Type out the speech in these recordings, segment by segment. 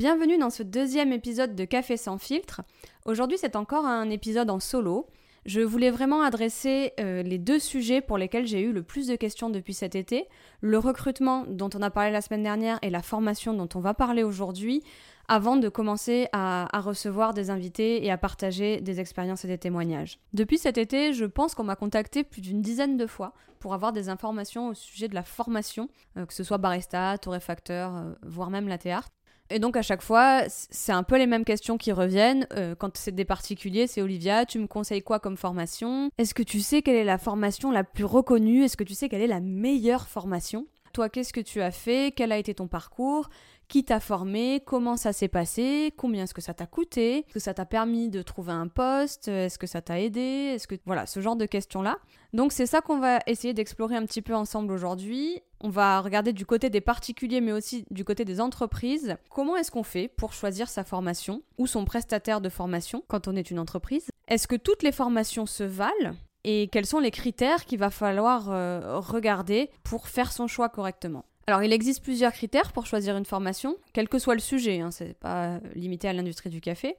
Bienvenue dans ce deuxième épisode de Café sans filtre. Aujourd'hui c'est encore un épisode en solo. Je voulais vraiment adresser euh, les deux sujets pour lesquels j'ai eu le plus de questions depuis cet été, le recrutement dont on a parlé la semaine dernière et la formation dont on va parler aujourd'hui, avant de commencer à, recevoir des invités et à partager des expériences et des témoignages. Depuis cet été, je pense qu'on m'a contacté plus d'une dizaine de fois pour avoir des informations au sujet de la formation, euh, que ce soit barista, torréfacteur, euh, voire même latte art. Et donc à chaque fois, c'est un peu les mêmes questions qui reviennent. Euh, quand c'est des particuliers, c'est Olivia, tu me conseilles quoi comme formation? Est-ce que tu sais quelle est la formation la plus reconnue? Est-ce que tu sais quelle est la meilleure formation? Toi, qu'est-ce que tu as fait? Quel a été ton parcours? Qui t'a formé, comment ça s'est passé, combien est-ce que ça t'a coûté, est-ce que ça t'a permis de trouver un poste, est-ce que ça t'a aidé, est-ce que voilà, ce genre de questions-là. Donc c'est ça qu'on va essayer d'explorer un petit peu ensemble aujourd'hui. On va regarder du côté des particuliers mais aussi du côté des entreprises. Comment est-ce qu'on fait pour choisir sa formation ou son prestataire de formation quand on est une entreprise? Est-ce que toutes les formations se valent? Et quels sont les critères qu'il va falloir euh, regarder pour faire son choix correctement? Alors, il existe plusieurs critères pour choisir une formation, quel que soit le sujet, hein, c'est pas limité à l'industrie du café.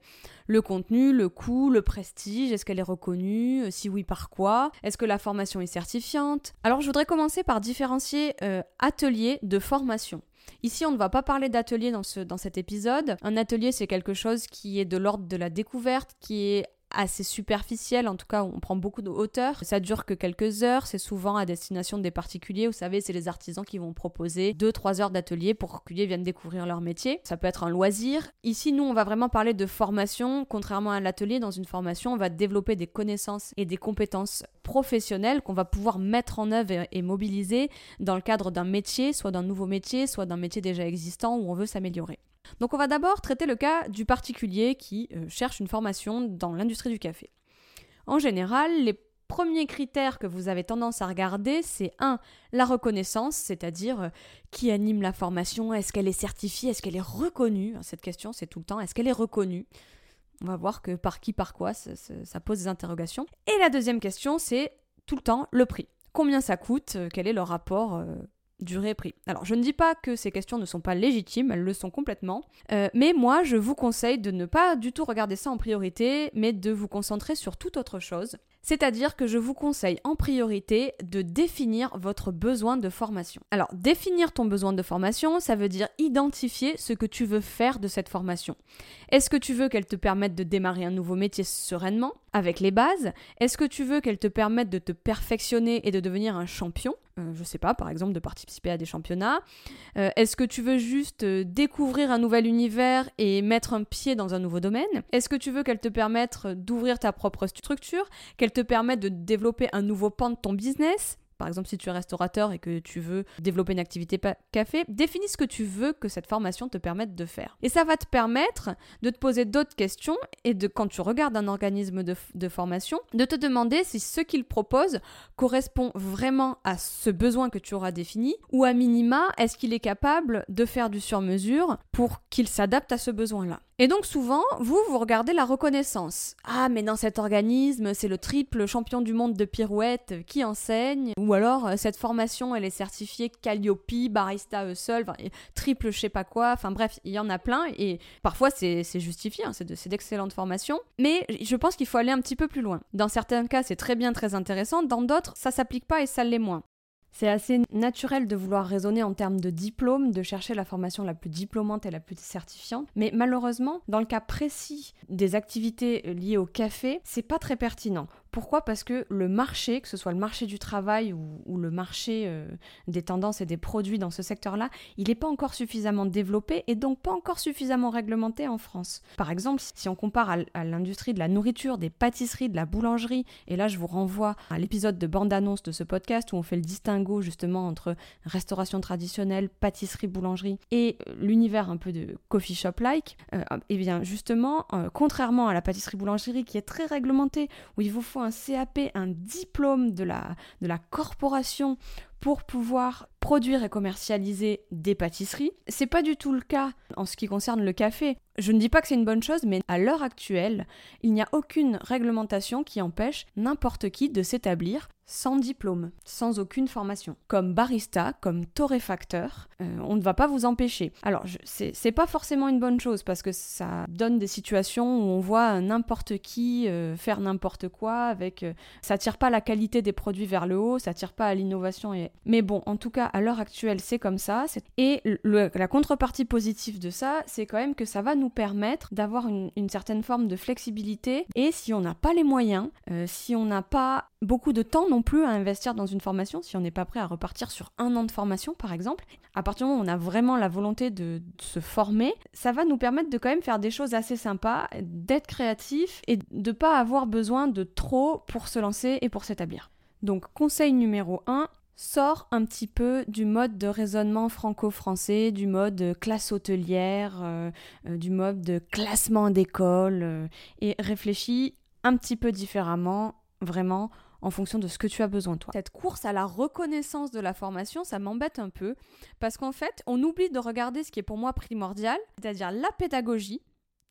Le contenu, le coût, le prestige, est-ce qu'elle est reconnue Si oui, par quoi Est-ce que la formation est certifiante? Alors, je voudrais commencer par différencier euh, atelier de formation. Ici, on ne va pas parler d'atelier dans, dans cet épisode. Un atelier, c'est quelque chose qui est de l'ordre de la découverte, qui est assez superficiel, en tout cas on prend beaucoup de hauteur. Ça dure que quelques heures, c'est souvent à destination des particuliers, vous savez, c'est les artisans qui vont proposer 2-3 heures d'atelier pour que les viennent découvrir leur métier. Ça peut être un loisir. Ici, nous, on va vraiment parler de formation. Contrairement à l'atelier, dans une formation, on va développer des connaissances et des compétences professionnelles qu'on va pouvoir mettre en œuvre et mobiliser dans le cadre d'un métier, soit d'un nouveau métier, soit d'un métier déjà existant où on veut s'améliorer. Donc on va d'abord traiter le cas du particulier qui euh, cherche une formation dans l'industrie du café. En général, les premiers critères que vous avez tendance à regarder, c'est 1. La reconnaissance, c'est-à-dire euh, qui anime la formation, est-ce qu'elle est certifiée, est-ce qu'elle est reconnue? Cette question, c'est tout le temps, est-ce qu'elle est reconnue? On va voir que par qui, par quoi, ça, pose des interrogations. Et la deuxième question, c'est tout le temps le prix. Combien ça coûte? Euh, Quel est le rapport durée-prix. Alors, je ne dis pas que ces questions ne sont pas légitimes, elles le sont complètement, euh, mais moi, je vous conseille de ne pas du tout regarder ça en priorité, mais de vous concentrer sur toute autre chose. C'est-à-dire que je vous conseille en priorité de définir votre besoin de formation. Alors, définir ton besoin de formation, ça veut dire identifier ce que tu veux faire de cette formation. Est-ce que tu veux qu'elle te permette de démarrer un nouveau métier sereinement, avec les bases? Est-ce que tu veux qu'elle te permette de te perfectionner et de devenir un champion? Euh, je sais pas, par exemple, de participer à des championnats. Euh, Est-ce que tu veux juste euh, découvrir un nouvel univers et mettre un pied dans un nouveau domaine? Est-ce que tu veux qu'elle te permette d'ouvrir ta propre structure? Te permette de développer un nouveau pan de ton business par exemple, si tu es restaurateur et que tu veux développer une activité café, définis ce que tu veux que cette formation te permette de faire. Et ça va te permettre de te poser d'autres questions et de, quand tu regardes un organisme de, de formation, de te demander si ce qu'il propose correspond vraiment à ce besoin que tu auras défini ou à minima, est-ce qu'il est capable de faire du sur-mesure pour qu'il s'adapte à ce besoin-là. Et donc souvent, vous, vous regardez la reconnaissance. Ah, mais dans cet organisme, c'est le triple champion du monde de pirouette qui enseigne? Ou alors, euh, cette formation, elle est certifiée Calliope, Barista Hustle, triple je sais pas quoi. Enfin bref, il y en a plein. Et parfois, c'est justifié, hein, c'est d'excellentes formations. Mais je pense qu'il faut aller un petit peu plus loin. Dans certains cas, c'est très bien, très intéressant. Dans d'autres, ça s'applique pas et ça l'est moins. C'est assez naturel de vouloir raisonner en termes de diplôme, de chercher la formation la plus diplômante et la plus certifiante, mais malheureusement, dans le cas précis des activités liées au café, c'est pas très pertinent. Pourquoi? Parce que le marché, que ce soit le marché du travail ou, le marché euh, des tendances et des produits dans ce secteur-là, il n'est pas encore suffisamment développé et donc pas encore suffisamment réglementé en France. Par exemple, si on compare à, l'industrie de la nourriture, des pâtisseries, de la boulangerie, et là je vous renvoie à l'épisode de bande-annonce de ce podcast où on fait le distinguo justement entre restauration traditionnelle, pâtisserie, boulangerie et euh, l'univers un peu de coffee shop-like, euh, eh bien justement, contrairement à la pâtisserie-boulangerie qui est très réglementée, où il vous faut un CAP, un diplôme de la, de la corporation pour pouvoir produire et commercialiser des pâtisseries. C'est pas du tout le cas en ce qui concerne le café. Je ne dis pas que c'est une bonne chose, mais à l'heure actuelle, il n'y a aucune réglementation qui empêche n'importe qui de s'établir sans diplôme, sans aucune formation. Comme barista, comme torréfacteur, euh, on ne va pas vous empêcher. Alors, c'est pas forcément une bonne chose parce que ça donne des situations où on voit n'importe qui euh, faire n'importe quoi avec. Euh, ça tire pas la qualité des produits vers le haut, ça tire pas à l'innovation. Et... Mais bon, en tout cas, à l'heure actuelle, c'est comme ça. Et la contrepartie positive de ça, c'est quand même que ça va nous permettre d'avoir une, certaine forme de flexibilité. Et si on n'a pas les moyens, si on n'a pas beaucoup de temps non plus à investir dans une formation si on n'est pas prêt à repartir sur un an de formation par exemple. À partir du moment où on a vraiment la volonté de, se former, ça va nous permettre de quand même faire des choses assez sympas, d'être créatif et de pas avoir besoin de trop pour se lancer et pour s'établir. Donc conseil numéro 1, sors un petit peu du mode de raisonnement franco-français, du mode classe hôtelière, euh, euh, du mode de classement d'école euh, et réfléchis un petit peu différemment, vraiment en fonction de ce que tu as besoin toi. Cette course à la reconnaissance de la formation, ça m'embête un peu parce qu'en fait, on oublie de regarder ce qui est pour moi primordial, c'est-à-dire la pédagogie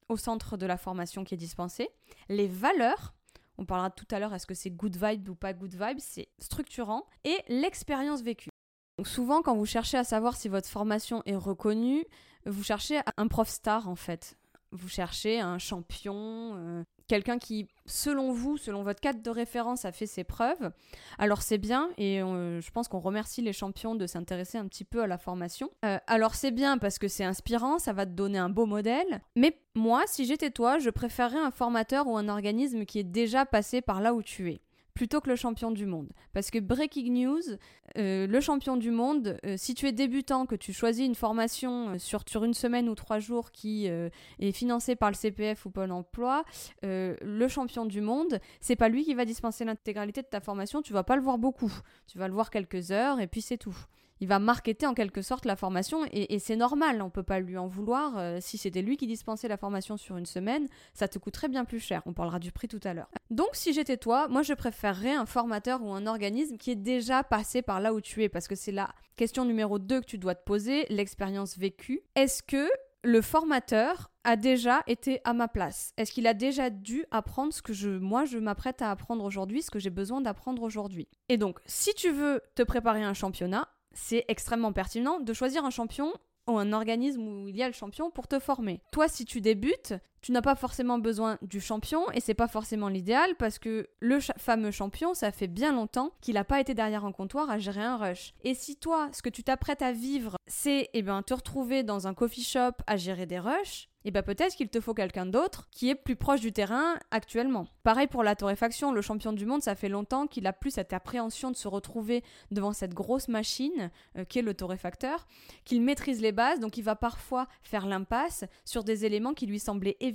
au centre de la formation qui est dispensée, les valeurs on parlera tout à l'heure, est-ce que c'est good vibe ou pas good vibe, c'est structurant, et l'expérience vécue. Donc souvent, quand vous cherchez à savoir si votre formation est reconnue, vous cherchez un prof star en fait. Vous cherchez un champion, euh, quelqu'un qui, selon vous, selon votre cadre de référence, a fait ses preuves, alors c'est bien, et je pense qu'on remercie les champions de s'intéresser un petit peu à la formation. Euh, alors c'est bien parce que c'est inspirant, ça va te donner un beau modèle, mais moi, si j'étais toi, je préférerais un formateur ou un organisme qui est déjà passé par là où tu es plutôt que le champion du monde. Parce que breaking news, euh, le champion du monde, euh, si tu es débutant, que tu choisis une formation euh, sur, sur une semaine ou trois jours qui est financée par le CPF ou Pôle emploi, le champion du monde, c'est pas lui qui va dispenser l'intégralité de ta formation, tu vas pas le voir beaucoup. Tu vas le voir quelques heures et puis c'est tout il va marketer en quelque sorte la formation et, c'est normal, on peut pas lui en vouloir. Euh, si c'était lui qui dispensait la formation sur une semaine, ça te coûterait bien plus cher. On parlera du prix tout à l'heure. Donc si j'étais toi, moi je préférerais un formateur ou un organisme qui est déjà passé par là où tu es parce que c'est la question numéro 2 que tu dois te poser, l'expérience vécue. Est-ce que le formateur a déjà été à ma place? Est-ce qu'il a déjà dû apprendre ce que je, moi, je m'apprête à apprendre aujourd'hui, ce que j'ai besoin d'apprendre aujourd'hui? Et donc, si tu veux te préparer un championnat, c'est extrêmement pertinent de choisir un champion ou un organisme où il y a le champion pour te former. Toi, si tu débutes, tu n'as pas forcément besoin du champion et c'est pas forcément l'idéal parce que le fameux champion, ça fait bien longtemps qu'il n'a pas été derrière un comptoir à gérer un rush. Et si toi, ce que tu t'apprêtes à vivre, c'est eh ben, te retrouver dans un coffee shop à gérer des rushs, et eh bien peut-être qu'il te faut quelqu'un d'autre qui est plus proche du terrain actuellement. Pareil pour la torréfaction, le champion du monde, ça fait longtemps qu'il a plus cette appréhension de se retrouver devant cette grosse machine euh, qui est le torréfacteur, qu'il maîtrise les bases, donc il va parfois faire l'impasse sur des éléments qui lui semblaient évidents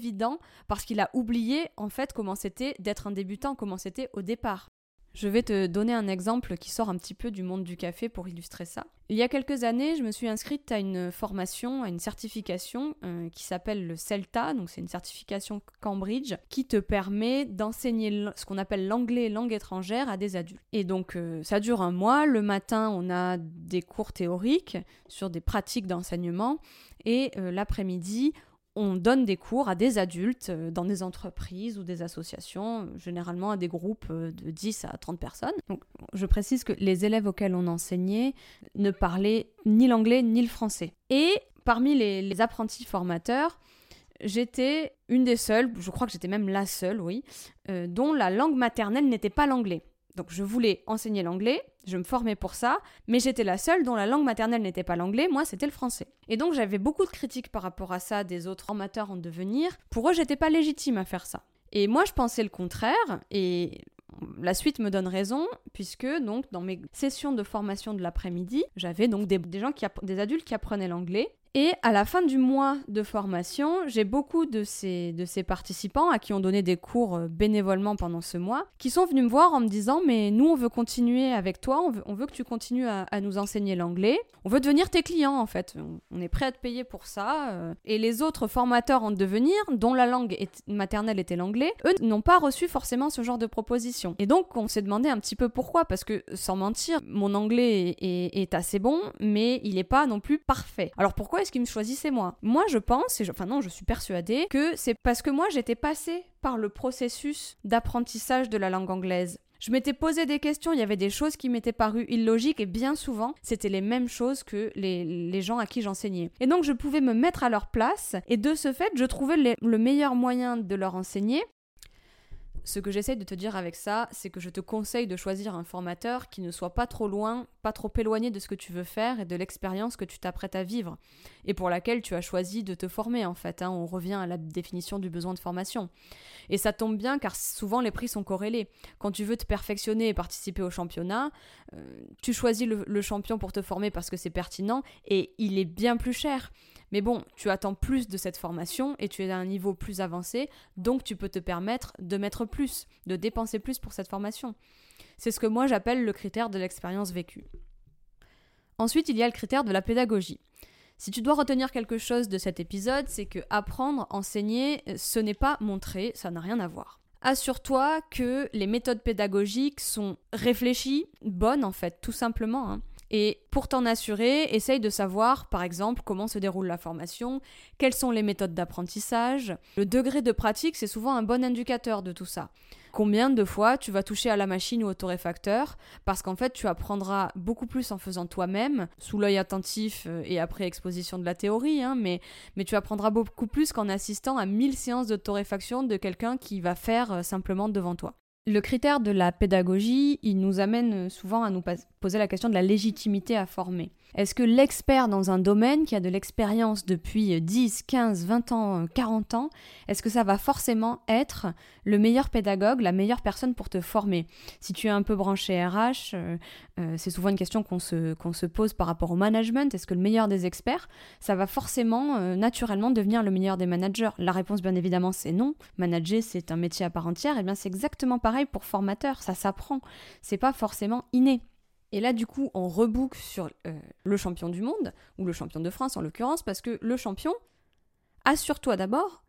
parce qu'il a oublié en fait comment c'était d'être un débutant, comment c'était au départ. Je vais te donner un exemple qui sort un petit peu du monde du café pour illustrer ça. Il y a quelques années, je me suis inscrite à une formation, à une certification euh, qui s'appelle le CELTA, donc c'est une certification Cambridge qui te permet d'enseigner ce qu'on appelle l'anglais langue étrangère à des adultes. Et donc euh, ça dure un mois. Le matin, on a des cours théoriques sur des pratiques d'enseignement et euh, l'après-midi, on donne des cours à des adultes euh, dans des entreprises ou des associations, généralement à des groupes euh, de 10 à 30 personnes. Donc, je précise que les élèves auxquels on enseignait ne parlaient ni l'anglais ni le français. Et parmi les, apprentis formateurs, j'étais une des seules, je crois que j'étais même la seule, oui, euh, dont la langue maternelle n'était pas l'anglais. Donc je voulais enseigner l'anglais, je me formais pour ça, mais j'étais la seule dont la langue maternelle n'était pas l'anglais, moi c'était le français. Et donc j'avais beaucoup de critiques par rapport à ça des autres formateurs en devenir. Pour eux, j'étais pas légitime à faire ça. Et moi je pensais le contraire, et la suite me donne raison, puisque donc dans mes sessions de formation de l'après-midi, j'avais donc des, gens qui des adultes qui apprenaient l'anglais et à la fin du mois de formation, j'ai beaucoup de ces, de ces participants à qui on donné des cours euh, bénévolement pendant ce mois, qui sont venus me voir en me disant mais nous on veut continuer avec toi, on veut, on veut que tu continues à, nous enseigner l'anglais, on veut devenir tes clients en fait, on, est prêt à te payer pour ça. Euh. Et les autres formateurs en devenir, dont la langue maternelle était l'anglais, eux n'ont pas reçu forcément ce genre de proposition. Et donc on s'est demandé un petit peu pourquoi, parce que sans mentir, mon anglais est, est assez bon, mais il n'est pas non plus parfait. Alors pourquoi ce qui me choisissait moi? Moi, je pense, et enfin non, je suis persuadée que c'est parce que moi, j'étais passée par le processus d'apprentissage de la langue anglaise. Je m'étais posé des questions, il y avait des choses qui m'étaient parues illogiques et bien souvent, c'était les mêmes choses que les, gens à qui j'enseignais. Et donc, je pouvais me mettre à leur place et de ce fait, je trouvais le meilleur moyen de leur enseigner ce que j'essaie de te dire avec ça, c'est que je te conseille de choisir un formateur qui ne soit pas trop loin, pas trop éloigné de ce que tu veux faire et de l'expérience que tu t'apprêtes à vivre, et pour laquelle tu as choisi de te former en fait. Hein. on revient à la définition du besoin de formation. Et ça tombe bien car souvent les prix sont corrélés. Quand tu veux te perfectionner et participer au championnat, euh, tu choisis le champion pour te former parce que c'est pertinent et il est bien plus cher. Mais bon, tu attends plus de cette formation et tu es à un niveau plus avancé, donc tu peux te permettre de mettre plus, de dépenser plus pour cette formation. C'est ce que moi j'appelle le critère de l'expérience vécue. Ensuite, il y a le critère de la pédagogie. Si tu dois retenir quelque chose de cet épisode, c'est que apprendre, enseigner, ce n'est pas montrer, ça n'a rien à voir. Assure-toi que les méthodes pédagogiques sont réfléchies, bonnes en fait, tout simplement. Hein. Et pour t'en assurer, essaye de savoir, par exemple, comment se déroule la formation, quelles sont les méthodes d'apprentissage. Le degré de pratique, c'est souvent un bon indicateur de tout ça. Combien de fois tu vas toucher à la machine ou au torréfacteur Parce qu'en fait, tu apprendras beaucoup plus en faisant toi-même, sous l'œil attentif euh, et après exposition de la théorie, hein, mais, mais tu apprendras beaucoup plus qu'en assistant à 1000 séances de torréfaction de quelqu'un qui va faire euh, simplement devant toi. Le critère de la pédagogie, il nous amène souvent à nous poser la question de la légitimité à former. Est-ce que l'expert dans un domaine qui a de l'expérience depuis 10, 15, 20 ans, 40 ans, est-ce que ça va forcément être le meilleur pédagogue, la meilleure personne pour te former? Si tu es un peu branché RH, euh, euh, c'est souvent une question qu'on se, se pose par rapport au management. Est-ce que le meilleur des experts, ça va forcément euh, naturellement devenir le meilleur des managers? La réponse, bien évidemment, c'est non. Manager, c'est un métier à part entière. Et eh bien, c'est exactement pareil pour formateur. Ça s'apprend. C'est pas forcément inné. Et là, du coup, on reboucle sur euh, le champion du monde, ou le champion de France en l'occurrence, parce que le champion, assure-toi d'abord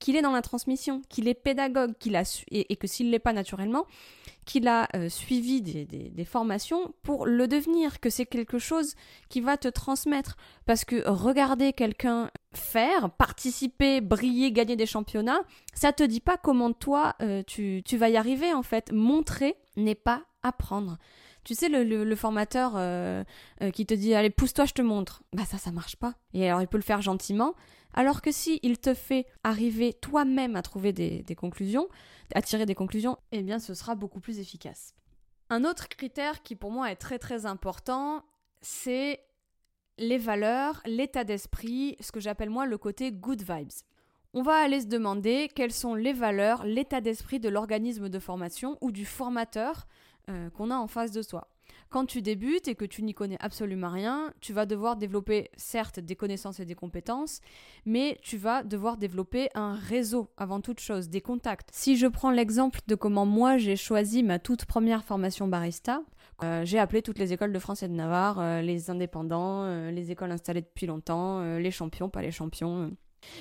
qu'il est dans la transmission, qu'il est pédagogue, qu'il a et, que s'il ne l'est pas naturellement, qu'il a euh, suivi des, formations pour le devenir, que c'est quelque chose qui va te transmettre. Parce que regarder quelqu'un faire, participer, briller, gagner des championnats, ça te dit pas comment toi euh, tu vas y arriver en fait. Montrer n'est pas apprendre. Tu sais, le, formateur euh, euh, qui te dit Allez, pousse-toi, je te montre. Bah, ça, ça marche pas. Et alors, il peut le faire gentiment. Alors que si il te fait arriver toi-même à trouver des, conclusions, à tirer des conclusions, eh bien, ce sera beaucoup plus efficace. Un autre critère qui pour moi est très très important, c'est les valeurs, l'état d'esprit, ce que j'appelle moi le côté good vibes. On va aller se demander quelles sont les valeurs, l'état d'esprit de l'organisme de formation ou du formateur euh, qu'on a en face de soi. Quand tu débutes et que tu n'y connais absolument rien, tu vas devoir développer certes des connaissances et des compétences, mais tu vas devoir développer un réseau avant toute chose, des contacts. Si je prends l'exemple de comment moi j'ai choisi ma toute première formation barista, euh, j'ai appelé toutes les écoles de France et de Navarre, euh, les indépendants, les écoles installées depuis longtemps, les champions, pas les champions.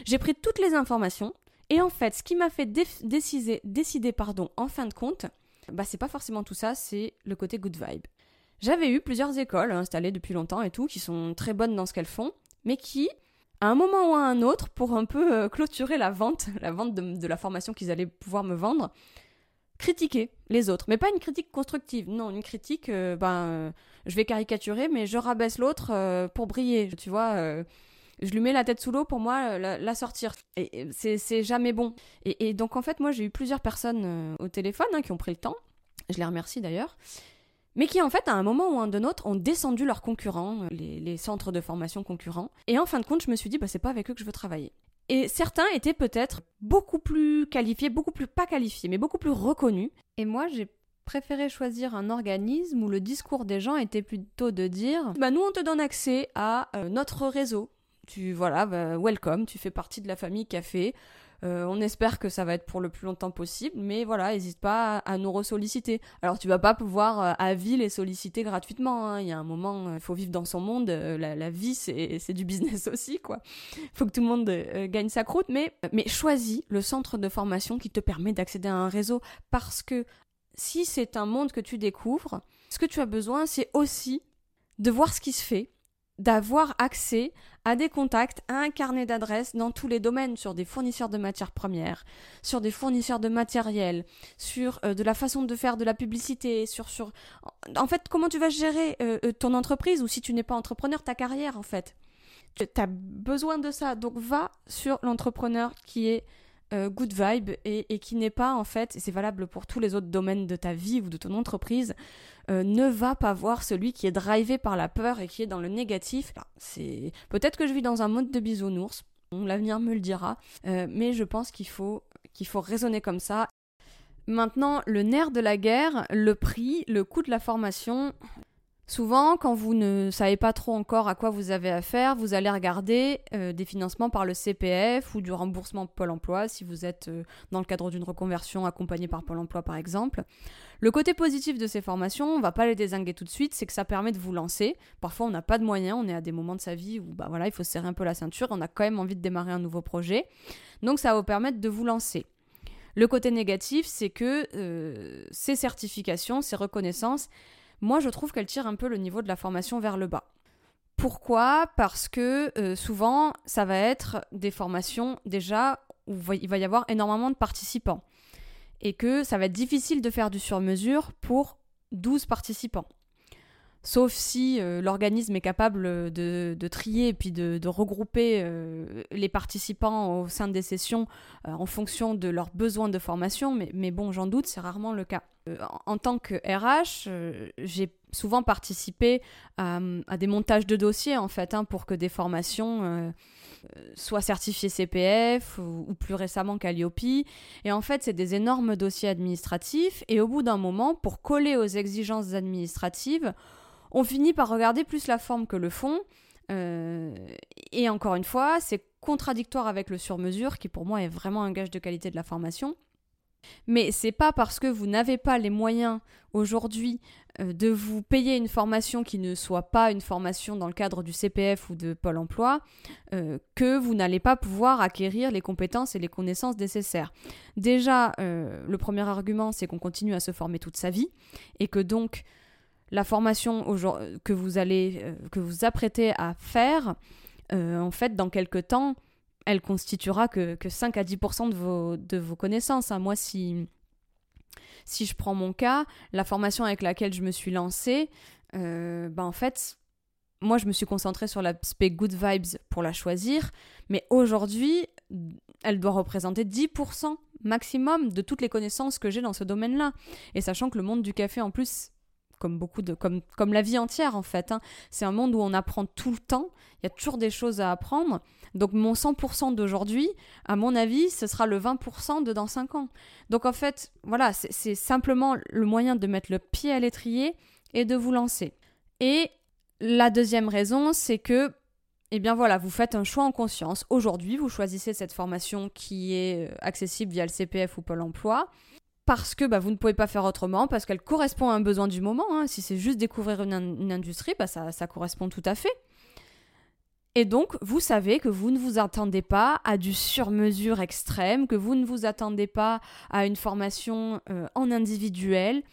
J'ai pris toutes les informations et en fait, ce qui m'a fait décider, décider pardon, en fin de compte, bah c'est pas forcément tout ça, c'est le côté good vibe. J'avais eu plusieurs écoles installées depuis longtemps et tout, qui sont très bonnes dans ce qu'elles font, mais qui, à un moment ou à un autre, pour un peu euh, clôturer la vente, la vente de, la formation qu'ils allaient pouvoir me vendre, critiquaient les autres. Mais pas une critique constructive, non, une critique, euh, ben, euh, je vais caricaturer, mais je rabaisse l'autre pour briller, tu vois je lui mets la tête sous l'eau pour moi la, sortir. Et, c'est jamais bon. Et, donc en fait, moi j'ai eu plusieurs personnes euh, au téléphone hein, qui ont pris le temps. Je les remercie d'ailleurs. Mais qui en fait, à un moment ou un de autre, ont descendu leurs concurrents, euh, les, centres de formation concurrents. Et en fin de compte, je me suis dit, bah, c'est pas avec eux que je veux travailler. Et certains étaient peut-être beaucoup plus qualifiés, beaucoup plus pas qualifiés, mais beaucoup plus reconnus. Et moi, j'ai préféré choisir un organisme où le discours des gens était plutôt de dire bah nous on te donne accès à euh, notre réseau. Tu voilà, bah, welcome, tu fais partie de la famille café. Euh, on espère que ça va être pour le plus longtemps possible, mais voilà, n'hésite pas à, nous ressolliciter. Alors tu vas pas pouvoir euh, à vie les solliciter gratuitement. Hein. Il y a un moment, il faut vivre dans son monde. la, vie, c'est du business aussi, quoi. Faut que tout le monde gagne sa croûte, mais mais choisis le centre de formation qui te permet d'accéder à un réseau parce que si c'est un monde que tu découvres, ce que tu as besoin, c'est aussi de voir ce qui se fait, d'avoir accès à des contacts, à un carnet d'adresses dans tous les domaines, sur des fournisseurs de matières premières, sur des fournisseurs de matériel, sur euh, de la façon de faire de la publicité, sur, sur... En fait, comment tu vas gérer euh, euh, ton entreprise ou si tu n'es pas entrepreneur, ta carrière en fait. Tu as besoin de ça, donc va sur l'entrepreneur qui est euh, good vibe et, qui n'est pas en fait, et c'est valable pour tous les autres domaines de ta vie ou de ton entreprise, euh, ne va pas voir celui qui est drivé par la peur et qui est dans le négatif. C'est peut-être que je vis dans un mode de bisounours, l'avenir me le dira, euh, mais je pense qu'il faut qu'il faut raisonner comme ça. Maintenant, le nerf de la guerre, le prix, le coût de la formation, Souvent, quand vous ne savez pas trop encore à quoi vous avez affaire, vous allez regarder euh, des financements par le CPF ou du remboursement Pôle Emploi si vous êtes euh, dans le cadre d'une reconversion accompagnée par Pôle Emploi par exemple. Le côté positif de ces formations, on va pas les désinguer tout de suite, c'est que ça permet de vous lancer. Parfois, on n'a pas de moyens, on est à des moments de sa vie où bah voilà, il faut serrer un peu la ceinture, on a quand même envie de démarrer un nouveau projet. Donc ça va vous permettre de vous lancer. Le côté négatif, c'est que euh, ces certifications, ces reconnaissances, moi je trouve qu'elle tire un peu le niveau de la formation vers le bas. Pourquoi? Parce que euh, souvent, ça va être des formations déjà où il va y avoir énormément de participants. Et que ça va être difficile de faire du sur-mesure pour 12 participants. Sauf si euh, l'organisme est capable de, trier et puis de, regrouper euh, les participants au sein des sessions en fonction de leurs besoins de formation, mais, bon, j'en doute, c'est rarement le cas. Euh, en tant que RH, euh, j'ai souvent participé à, des montages de dossiers en fait hein, pour que des formations euh, soient certifiées CPF ou, plus récemment Calliope. Et en fait, c'est des énormes dossiers administratifs. Et au bout d'un moment, pour coller aux exigences administratives, on finit par regarder plus la forme que le fond. et encore une fois, c'est contradictoire avec le sur-mesure, qui pour moi est vraiment un gage de qualité de la formation. Mais c'est pas parce que vous n'avez pas les moyens aujourd'hui euh, de vous payer une formation qui ne soit pas une formation dans le cadre du CPF ou de Pôle emploi euh, que vous n'allez pas pouvoir acquérir les compétences et les connaissances nécessaires. Déjà, euh, le premier argument, c'est qu'on continue à se former toute sa vie et que donc la formation que vous allez que vous apprêtez à faire, en fait, dans quelques temps, elle constituera que, 5 à 10% de vos, de vos connaissances. Hein. Moi, si, si je prends mon cas, la formation avec laquelle je me suis lancée, euh, ben en fait, moi, je me suis concentrée sur l'aspect good vibes pour la choisir, mais aujourd'hui, elle doit représenter 10% maximum de toutes les connaissances que j'ai dans ce domaine-là. Et sachant que le monde du café, en plus, comme beaucoup de comme comme la vie entière en fait. Hein. C'est un monde où on apprend tout le temps. Il y a toujours des choses à apprendre. Donc mon 100% d'aujourd'hui, à mon avis, ce sera le 20% de dans 5 ans. Donc en fait, voilà, c'est simplement le moyen de mettre le pied à l'étrier et de vous lancer. Et la deuxième raison, c'est que eh bien voilà, vous faites un choix en conscience. Aujourd'hui, vous choisissez cette formation qui est euh, accessible via le CPF ou Pôle Emploi parce que bah, vous ne pouvez pas faire autrement, parce qu'elle correspond à un besoin du moment. Hein. Si c'est juste découvrir une, industrie, bah, ça, ça correspond tout à fait. Et donc, vous savez que vous ne vous attendez pas à du sur-mesure extrême, que vous ne vous attendez pas à une formation euh, en individuel.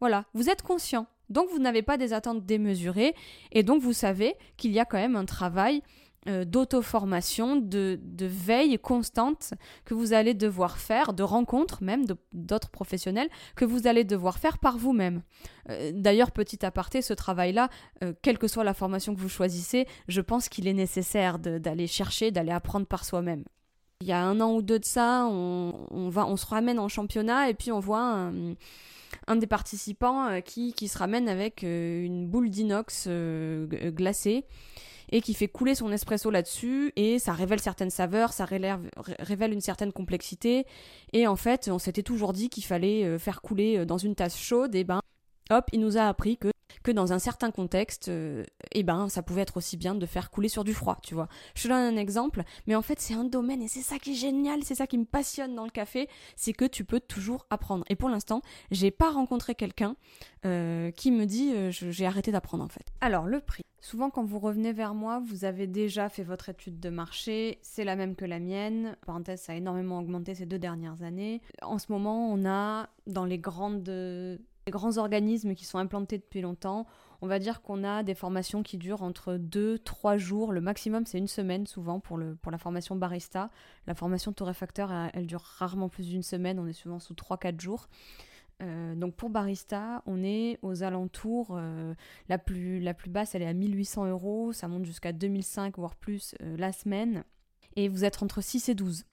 Voilà, vous êtes conscient. Donc, vous n'avez pas des attentes démesurées. Et donc, vous savez qu'il y a quand même un travail euh, d'auto-formation, de, veille constante que vous allez devoir faire, de rencontres même d'autres professionnels que vous allez devoir faire par vous-même. Euh, d'ailleurs, petit aparté, ce travail-là, euh, quelle que soit la formation que vous choisissez, je pense qu'il est nécessaire d'aller chercher, d'aller apprendre par soi-même. Il y a un an ou deux de ça, on, va, se ramène en championnat et puis on voit un des participants qui, se ramène avec une boule d'inox glacée et qui fait couler son espresso là-dessus et ça révèle certaines saveurs, ça révèle une certaine complexité. Et en fait on s'était toujours dit qu'il fallait faire couler dans une tasse chaude et ben hop il nous a appris que dans un certain contexte, euh, eh ben, ça pouvait être aussi bien de faire couler sur du froid, tu vois. Je te donne un exemple, mais en fait, c'est un domaine et c'est ça qui est génial, c'est ça qui me passionne dans le café, c'est que tu peux toujours apprendre. Et pour l'instant, j'ai pas rencontré quelqu'un euh, qui me dit euh, j'ai arrêté d'apprendre en fait. Alors, le prix. Souvent, quand vous revenez vers moi, vous avez déjà fait votre étude de marché. C'est la même que la mienne. Parenthèse, ça a énormément augmenté ces deux dernières années. En ce moment, on a dans les grandes grands organismes qui sont implantés depuis longtemps, on va dire qu'on a des formations qui durent entre 2-3 jours. Le maximum, c'est une semaine souvent pour, la formation barista. La formation torréfacteur, elle, dure rarement plus d'une semaine. On est souvent sous 3-4 jours. Euh, donc pour barista, on est aux alentours. Euh, la, plus, la plus basse, elle est à 1800 euros. Ça monte jusqu'à 2005, voire plus euh, la semaine. Et vous êtes entre 6 et 12.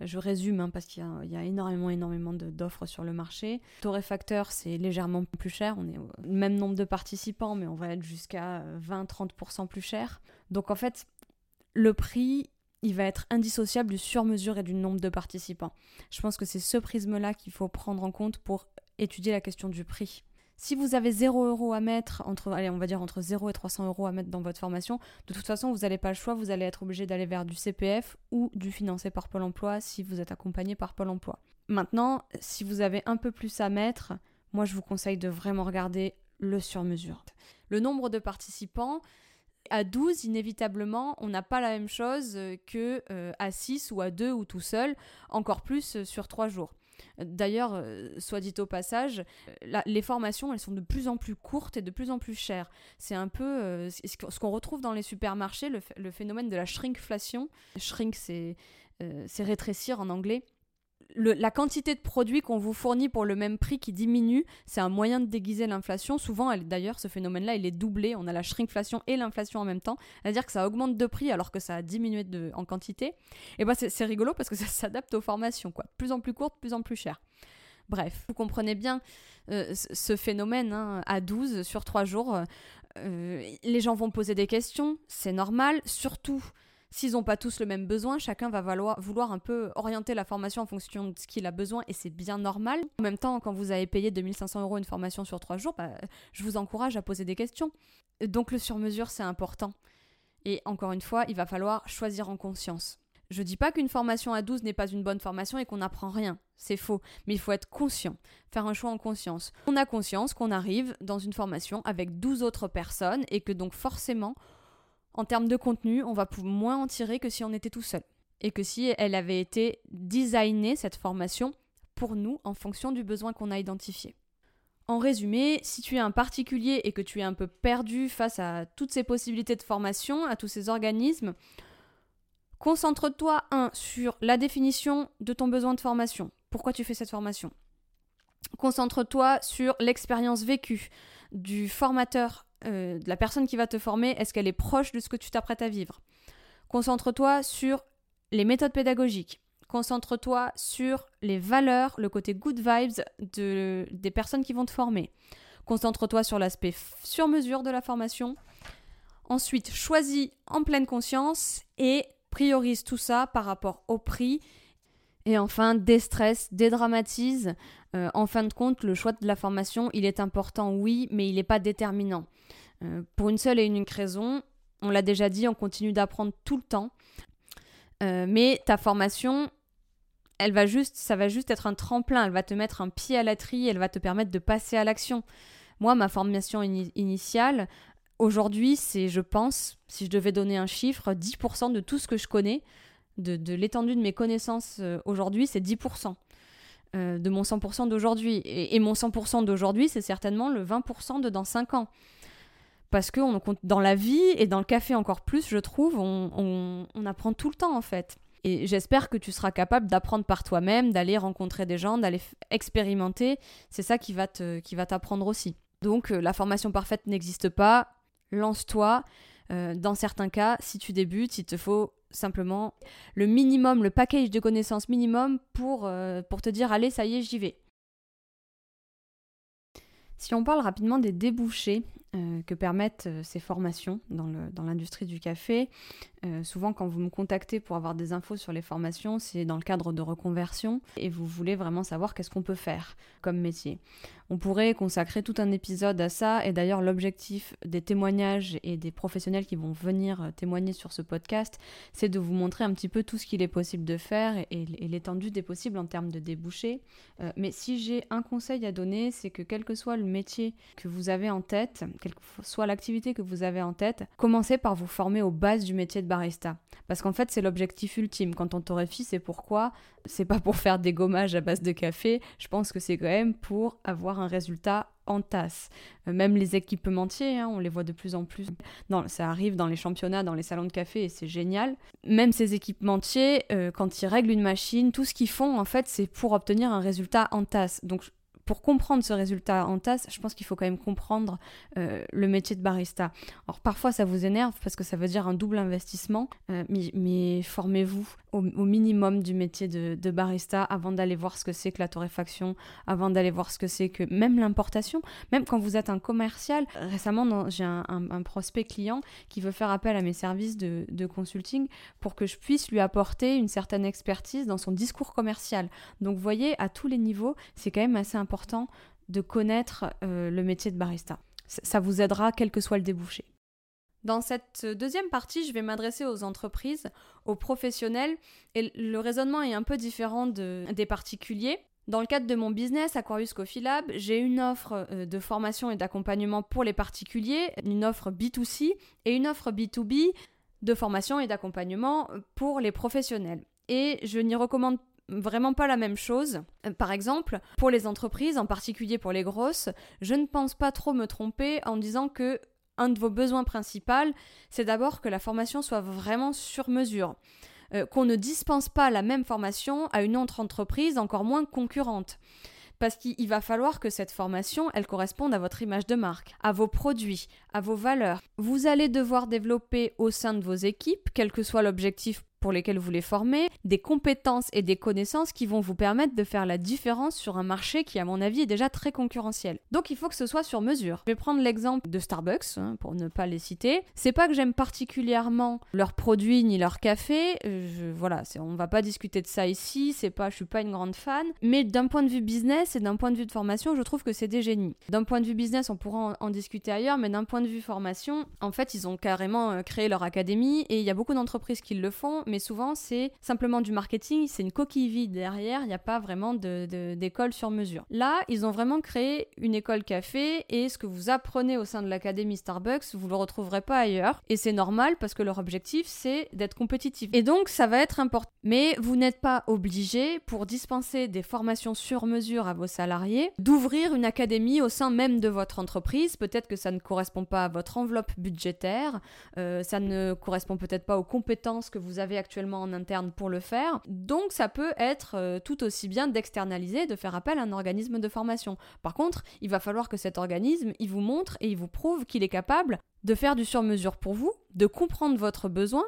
Je résume hein, parce qu'il y, a énormément, énormément d'offres sur le marché. Torréfacteur, c'est légèrement plus cher. On est au même nombre de participants, mais on va être jusqu'à 20-30% plus cher. Donc en fait, le prix, il va être indissociable du sur-mesure et du nombre de participants. Je pense que c'est ce prisme-là qu'il faut prendre en compte pour étudier la question du prix. Si vous avez 0 euros à mettre, entre, allez, on va dire entre 0 et 300 euros à mettre dans votre formation, de toute façon, vous n'avez pas le choix, vous allez être obligé d'aller vers du CPF ou du financé par Pôle emploi si vous êtes accompagné par Pôle emploi. Maintenant, si vous avez un peu plus à mettre, moi je vous conseille de vraiment regarder le sur-mesure. Le nombre de participants, à 12, inévitablement, on n'a pas la même chose que euh, à 6 ou à 2 ou tout seul, encore plus euh, sur 3 jours. D'ailleurs, euh, soit dit au passage, les formations, elles sont de plus en plus courtes et de plus en plus chères. C'est un peu euh, ce qu'on retrouve dans les supermarchés, le, phénomène de la shrinkflation. Shrink, c'est euh, rétrécir en anglais la quantité de produits qu'on vous fournit pour le même prix qui diminue, c'est un moyen de déguiser l'inflation. Souvent, d'ailleurs, ce phénomène-là, il est doublé. On a la shrinkflation et l'inflation en même temps. C'est-à-dire que ça augmente de prix alors que ça a diminué en quantité. Et bah, c'est rigolo parce que ça s'adapte aux formations, quoi. Plus en plus courte, plus en plus cher. Bref, vous comprenez bien euh, ce phénomène hein, à 12 sur 3 jours. Euh, les gens vont poser des questions, c'est normal, surtout S'ils n'ont pas tous le même besoin, chacun va vouloir, un peu orienter la formation en fonction de ce qu'il a besoin et c'est bien normal. En même temps, quand vous avez payé 2500 euros une formation sur trois jours, bah, je vous encourage à poser des questions. Donc le sur-mesure, c'est important. Et encore une fois, il va falloir choisir en conscience. Je dis pas qu'une formation à 12 n'est pas une bonne formation et qu'on n'apprend rien. C'est faux. Mais il faut être conscient. Faire un choix en conscience. On a conscience qu'on arrive dans une formation avec 12 autres personnes et que donc forcément, en termes de contenu, on va moins en tirer que si on était tout seul. Et que si elle avait été designée, cette formation, pour nous, en fonction du besoin qu'on a identifié. En résumé, si tu es un particulier et que tu es un peu perdu face à toutes ces possibilités de formation, à tous ces organismes, concentre-toi, un, sur la définition de ton besoin de formation. Pourquoi tu fais cette formation? Concentre-toi sur l'expérience vécue du formateur euh, de la personne qui va te former, est-ce qu'elle est proche de ce que tu t'apprêtes à vivre? Concentre-toi sur les méthodes pédagogiques. Concentre-toi sur les valeurs, le côté good vibes de, des personnes qui vont te former. Concentre-toi sur l'aspect sur mesure de la formation. Ensuite, choisis en pleine conscience et priorise tout ça par rapport au prix. Et enfin, déstresse, dédramatise. Euh, en fin de compte, le choix de la formation, il est important, oui, mais il n'est pas déterminant. Euh, pour une seule et unique raison, on l'a déjà dit, on continue d'apprendre tout le temps. Euh, mais ta formation, elle va juste, ça va juste être un tremplin, elle va te mettre un pied à la trille, elle va te permettre de passer à l'action. Moi, ma formation initiale, aujourd'hui, c'est, je pense, si je devais donner un chiffre, 10% de tout ce que je connais, de, l'étendue de mes connaissances aujourd'hui, c'est 10%. de mon 100% d'aujourd'hui. Et, mon 100% d'aujourd'hui, c'est certainement le 20% de dans 5 ans parce que on, dans la vie et dans le café encore plus, je trouve, on, apprend tout le temps en fait. Et j'espère que tu seras capable d'apprendre par toi-même, d'aller rencontrer des gens, d'aller expérimenter. C'est ça qui va t'apprendre aussi. Donc euh, la formation parfaite n'existe pas. Lance-toi. Euh, dans certains cas, si tu débutes, il te faut simplement le minimum, le package de connaissances minimum pour, euh, pour te dire allez, ça y est, j'y vais. Si on parle rapidement des débouchés euh, que permettent euh, ces formations dans l'industrie du café, euh, souvent quand vous me contactez pour avoir des infos sur les formations, c'est dans le cadre de reconversion et vous voulez vraiment savoir qu'est-ce qu'on peut faire comme métier. On pourrait consacrer tout un épisode à ça et d'ailleurs l'objectif des témoignages et des professionnels qui vont venir témoigner sur ce podcast, c'est de vous montrer un petit peu tout ce qu'il est possible de faire et, l'étendue des possibles en termes de débouchés. mais si j'ai un conseil à donner, c'est que quel que soit le métier que vous avez en tête, soit l'activité que vous avez en tête, commencez par vous former aux bases du métier de barista. Parce qu'en fait, c'est l'objectif ultime. Quand on torréfie, c'est pourquoi? C'est pas pour faire des gommages à base de café. Je pense que c'est quand même pour avoir un résultat en tasse. Euh, même les équipementiers, hein, on les voit de plus en plus. ça arrive dans les championnats, dans les salons de café, et c'est génial. Même ces équipementiers, euh, quand ils règlent une machine, tout ce qu'ils font, en fait, c'est pour obtenir un résultat en tasse. Donc pour comprendre ce résultat en tasse, je pense qu'il faut quand même comprendre euh, le métier de barista. Alors parfois ça vous énerve parce que ça veut dire un double investissement, euh, mais, formez-vous au, minimum du métier de, barista avant d'aller voir ce que c'est que la torréfaction, avant d'aller voir ce que c'est que même l'importation, même quand vous êtes un commercial. Récemment, j'ai un, prospect client qui veut faire appel à mes services de, de consulting pour que je puisse lui apporter une certaine expertise dans son discours commercial. Donc vous voyez, à tous les niveaux, c'est quand même assez important de connaître euh, le métier de barista. Ça vous aidera quel que soit le débouché. Dans cette deuxième partie, je vais m'adresser aux entreprises, aux professionnels, et le raisonnement est un peu différent des particuliers. Dans le cadre de mon business, Aquarius Coffee Lab, j'ai une offre euh, de formation et d'accompagnement pour les particuliers, une offre B2C et une offre B2B de formation et d'accompagnement pour les professionnels. Et je n'y recommande vraiment pas la même chose. Euh, par exemple, pour les entreprises, en particulier pour les grosses, je ne pense pas trop me tromper en disant que un de vos besoins principaux, c'est d'abord que la formation soit vraiment sur mesure. Euh, qu'on ne dispense pas la même formation à une autre entreprise encore moins concurrente. Parce qu'il va falloir que cette formation, elle corresponde à votre image de marque, à vos produits, à vos valeurs. Vous allez devoir développer au sein de vos équipes, quel que soit l'objectif pour lesquels vous les formez, des compétences et des connaissances qui vont vous permettre de faire la différence sur un marché qui, à mon avis, est déjà très concurrentiel. Donc il faut que ce soit sur mesure. Je vais prendre l'exemple de Starbucks, hein, pour ne pas les citer. C'est pas que j'aime particulièrement leurs produits ni leur café, je, voilà, on va pas discuter de ça ici, c'est pas, je suis pas une grande fan, mais d'un point de vue business et d'un point de vue de formation, je trouve que c'est des génies. D'un point de vue business, on pourra en, discuter ailleurs, mais d'un point de vue formation, en fait, ils ont carrément euh, créé leur académie et il y a beaucoup d'entreprises qui le font, mais souvent c'est simplement du marketing, c'est une coquille vide derrière, il n'y a pas vraiment d'école sur mesure. Là, ils ont vraiment créé une école café et ce que vous apprenez au sein de l'académie Starbucks, vous le retrouverez pas ailleurs. Et c'est normal parce que leur objectif c'est d'être compétitif. Et donc ça va être important. Mais vous n'êtes pas obligé pour dispenser des formations sur mesure à vos salariés d'ouvrir une académie au sein même de votre entreprise. Peut-être que ça ne correspond pas à votre enveloppe budgétaire, euh, ça ne correspond peut-être pas aux compétences que vous avez actuellement en interne pour le faire. Donc ça peut être euh, tout aussi bien d'externaliser, de faire appel à un organisme de formation. Par contre, il va falloir que cet organisme, il vous montre et il vous prouve qu'il est capable de faire du sur-mesure pour vous, de comprendre votre besoin.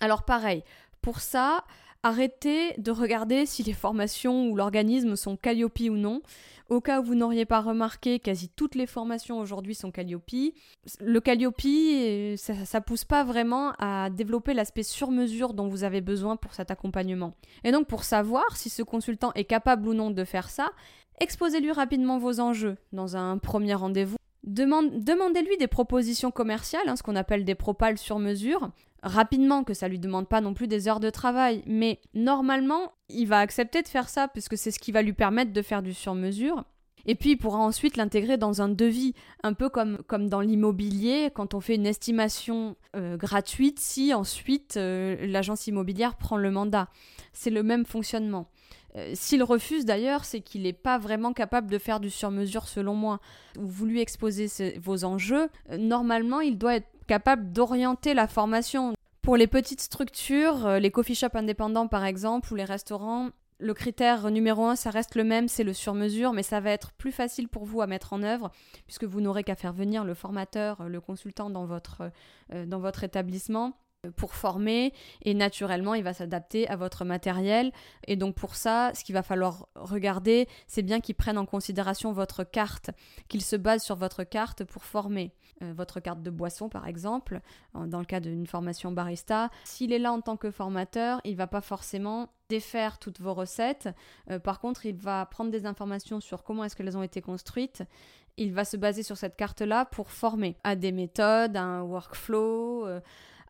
Alors pareil, pour ça, arrêtez de regarder si les formations ou l'organisme sont Calliope ou non. Au cas où vous n'auriez pas remarqué, quasi toutes les formations aujourd'hui sont Calliope. Le Calliope, euh, ça, ça pousse pas vraiment à développer l'aspect sur mesure dont vous avez besoin pour cet accompagnement. Et donc pour savoir si ce consultant est capable ou non de faire ça, exposez-lui rapidement vos enjeux dans un premier rendez-vous. Demandez-lui des propositions commerciales, hein, ce qu'on appelle des propales sur mesure, rapidement, que ça lui demande pas non plus des heures de travail, mais normalement, il va accepter de faire ça puisque c'est ce qui va lui permettre de faire du sur-mesure. Et puis il pourra ensuite l'intégrer dans un devis, un peu comme, comme dans l'immobilier, quand on fait une estimation euh, gratuite, si ensuite euh, l'agence immobilière prend le mandat. C'est le même fonctionnement. Euh, s'il refuse d'ailleurs, c'est qu'il n'est pas vraiment capable de faire du sur-mesure selon moi. Vous lui exposez vos enjeux, normalement il doit être capable d'orienter la formation. Pour les petites structures, euh, les coffee shops indépendants par exemple, ou les restaurants, le critère numéro un, ça reste le même, c'est le sur-mesure, mais ça va être plus facile pour vous à mettre en œuvre, puisque vous n'aurez qu'à faire venir le formateur, le consultant euh, dans votre établissement pour former et naturellement il va s'adapter à votre matériel. Et donc pour ça ce qu'il va falloir regarder c'est bien qu'il prenne en considération votre carte qu'il se base sur votre carte pour former. Euh, votre carte de boisson par exemple dans le cas d'une formation barista. S'il est là en tant que formateur il va pas forcément défaire toutes vos recettes. Euh, par contre il va prendre des informations sur comment est-ce qu'elles ont été construites. Il va se baser sur cette carte là pour former à des méthodes à un workflow euh,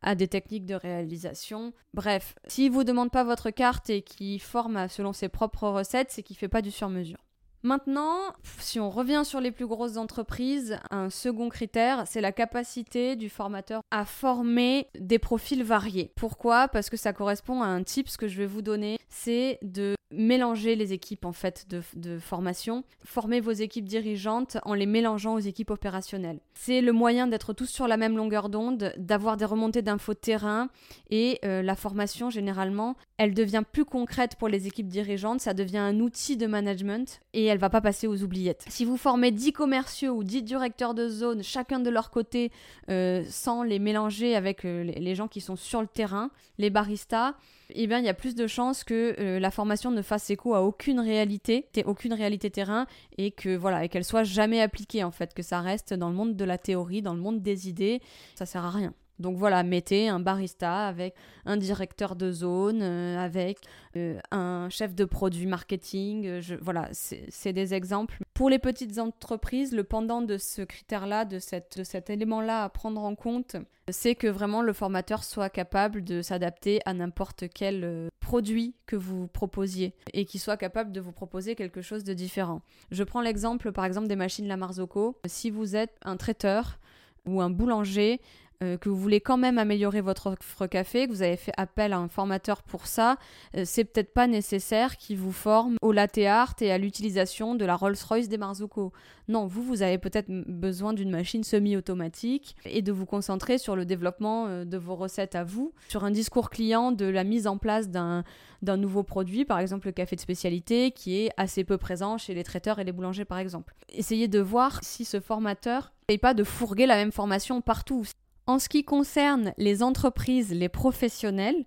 à des techniques de réalisation. Bref, s'il vous demande pas votre carte et qu'il forme selon ses propres recettes, c'est qu'il fait pas du sur-mesure. Maintenant, si on revient sur les plus grosses entreprises, un second critère, c'est la capacité du formateur à former des profils variés. Pourquoi? Parce que ça correspond à un ce que je vais vous donner, c'est de mélanger les équipes en fait de, formation, former vos équipes dirigeantes en les mélangeant aux équipes opérationnelles. C'est le moyen d'être tous sur la même longueur d'onde, d'avoir des remontées d'infos terrain et euh, la formation généralement, elle devient plus concrète pour les équipes dirigeantes, ça devient un outil de management et elle va pas passer aux oubliettes. Si vous formez 10 commerciaux ou 10 directeurs de zone, chacun de leur côté, euh, sans les mélanger avec euh, les gens qui sont sur le terrain, les baristas, eh bien, il y a plus de chances que euh, la formation ne fasse écho à aucune réalité, aucune réalité terrain, et que voilà, qu'elle soit jamais appliquée en fait, que ça reste dans le monde de la théorie, dans le monde des idées, ça sert à rien. Donc voilà, mettez un barista avec un directeur de zone, euh, avec euh, un chef de produit marketing. Euh, voilà, c'est des exemples. Pour les petites entreprises, le pendant de ce critère-là, de, cet élément-là à prendre en compte, c'est que vraiment le formateur soit capable de s'adapter à n'importe quel produit que vous proposiez et qu'il soit capable de vous proposer quelque chose de différent. Je prends l'exemple par exemple des machines La Marzocco. Si vous êtes un traiteur ou un boulanger, euh, que vous voulez quand même améliorer votre offre café, que vous avez fait appel à un formateur pour ça, euh, c'est peut-être pas nécessaire qu'il vous forme au latte art et à l'utilisation de la Rolls-Royce des Marzocco. Non, vous, vous avez peut-être besoin d'une machine semi-automatique et de vous concentrer sur le développement euh, de vos recettes à vous, sur un discours client de la mise en place d'un nouveau produit, par exemple le café de spécialité, qui est assez peu présent chez les traiteurs et les boulangers, par exemple. Essayez de voir si ce formateur ne pas de fourguer la même formation partout. En ce qui concerne les entreprises, les professionnels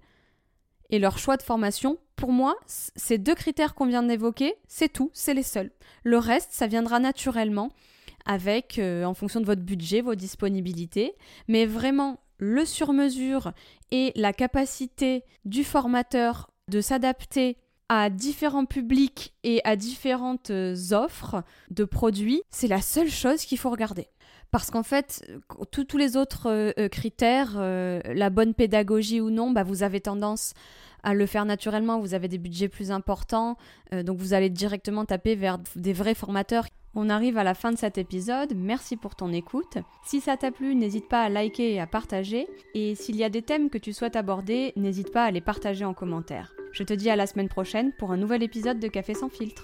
et leur choix de formation, pour moi, ces deux critères qu'on vient d'évoquer, c'est tout, c'est les seuls. Le reste, ça viendra naturellement avec, euh, en fonction de votre budget, vos disponibilités, mais vraiment le sur-mesure et la capacité du formateur de s'adapter à différents publics et à différentes euh, offres de produits, c'est la seule chose qu'il faut regarder. Parce qu'en fait, tous les autres euh, euh, critères, euh, la bonne pédagogie ou non, bah, vous avez tendance à le faire naturellement, vous avez des budgets plus importants, donc vous allez directement taper vers des vrais formateurs. On arrive à la fin de cet épisode, merci pour ton écoute. Si ça t'a plu, n'hésite pas à liker et à partager. Et s'il y a des thèmes que tu souhaites aborder, n'hésite pas à les partager en commentaire. Je te dis à la semaine prochaine pour un nouvel épisode de Café sans filtre.